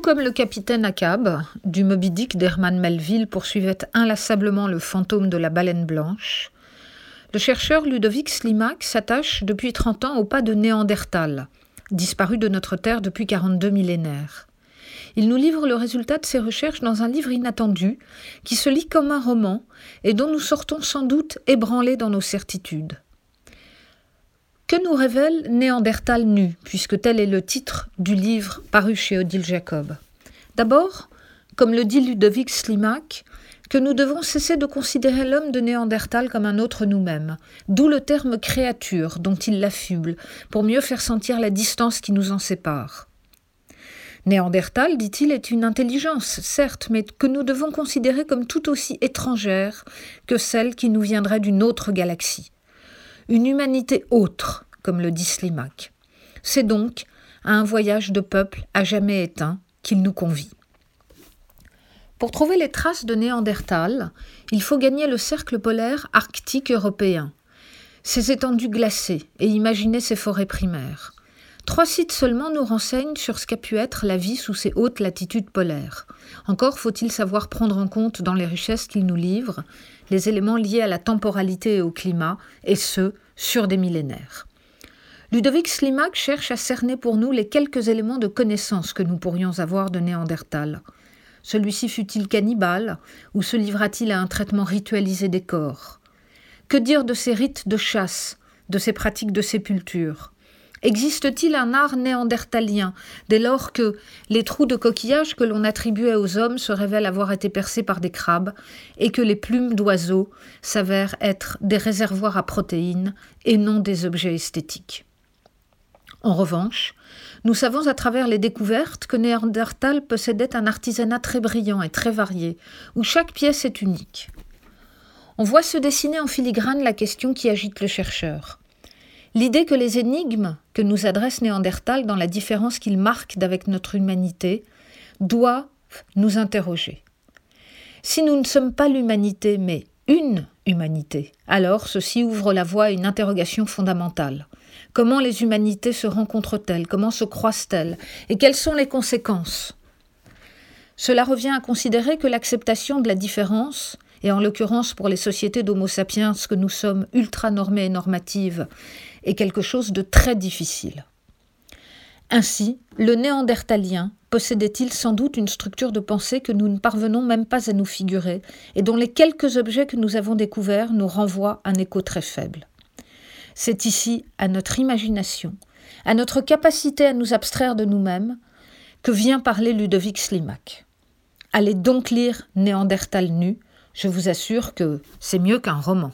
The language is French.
Tout comme le capitaine Akab, du Moby Dick d'Herman Melville poursuivait inlassablement le fantôme de la baleine blanche, le chercheur Ludovic Slimak s'attache depuis 30 ans au pas de Néandertal, disparu de notre Terre depuis 42 millénaires. Il nous livre le résultat de ses recherches dans un livre inattendu, qui se lit comme un roman et dont nous sortons sans doute ébranlés dans nos certitudes. Que nous révèle Néandertal nu, puisque tel est le titre du livre paru chez Odile Jacob D'abord, comme le dit Ludovic Slimak, que nous devons cesser de considérer l'homme de Néandertal comme un autre nous-mêmes, d'où le terme créature dont il l'affuble, pour mieux faire sentir la distance qui nous en sépare. Néandertal, dit-il, est une intelligence, certes, mais que nous devons considérer comme tout aussi étrangère que celle qui nous viendrait d'une autre galaxie une humanité autre, comme le dit Slimak. C'est donc à un voyage de peuple à jamais éteint qu'il nous convie. Pour trouver les traces de Néandertal, il faut gagner le cercle polaire arctique européen, ses étendues glacées et imaginer ses forêts primaires. Trois sites seulement nous renseignent sur ce qu'a pu être la vie sous ces hautes latitudes polaires. Encore faut-il savoir prendre en compte dans les richesses qu'ils nous livrent les éléments liés à la temporalité et au climat, et ce, sur des millénaires. Ludovic Slimak cherche à cerner pour nous les quelques éléments de connaissance que nous pourrions avoir de Néandertal. Celui-ci fut-il cannibale, ou se livra-t-il à un traitement ritualisé des corps? Que dire de ses rites de chasse, de ses pratiques de sépulture? Existe-t-il un art néandertalien dès lors que les trous de coquillage que l'on attribuait aux hommes se révèlent avoir été percés par des crabes et que les plumes d'oiseaux s'avèrent être des réservoirs à protéines et non des objets esthétiques? En revanche, nous savons à travers les découvertes que Néandertal possédait un artisanat très brillant et très varié, où chaque pièce est unique. On voit se dessiner en filigrane la question qui agite le chercheur. L'idée que les énigmes que nous adresse Néandertal dans la différence qu'il marque d'avec notre humanité doivent nous interroger. Si nous ne sommes pas l'humanité, mais une humanité, alors ceci ouvre la voie à une interrogation fondamentale. Comment les humanités se rencontrent-elles? Comment se croisent-elles? Et quelles sont les conséquences? Cela revient à considérer que l'acceptation de la différence et en l'occurrence pour les sociétés d'Homo sapiens que nous sommes ultra normées et normatives, est quelque chose de très difficile. Ainsi, le néandertalien possédait-il sans doute une structure de pensée que nous ne parvenons même pas à nous figurer, et dont les quelques objets que nous avons découverts nous renvoient un écho très faible. C'est ici à notre imagination, à notre capacité à nous abstraire de nous-mêmes, que vient parler Ludovic Slimak. Allez donc lire Néandertal nu, je vous assure que c'est mieux qu'un roman.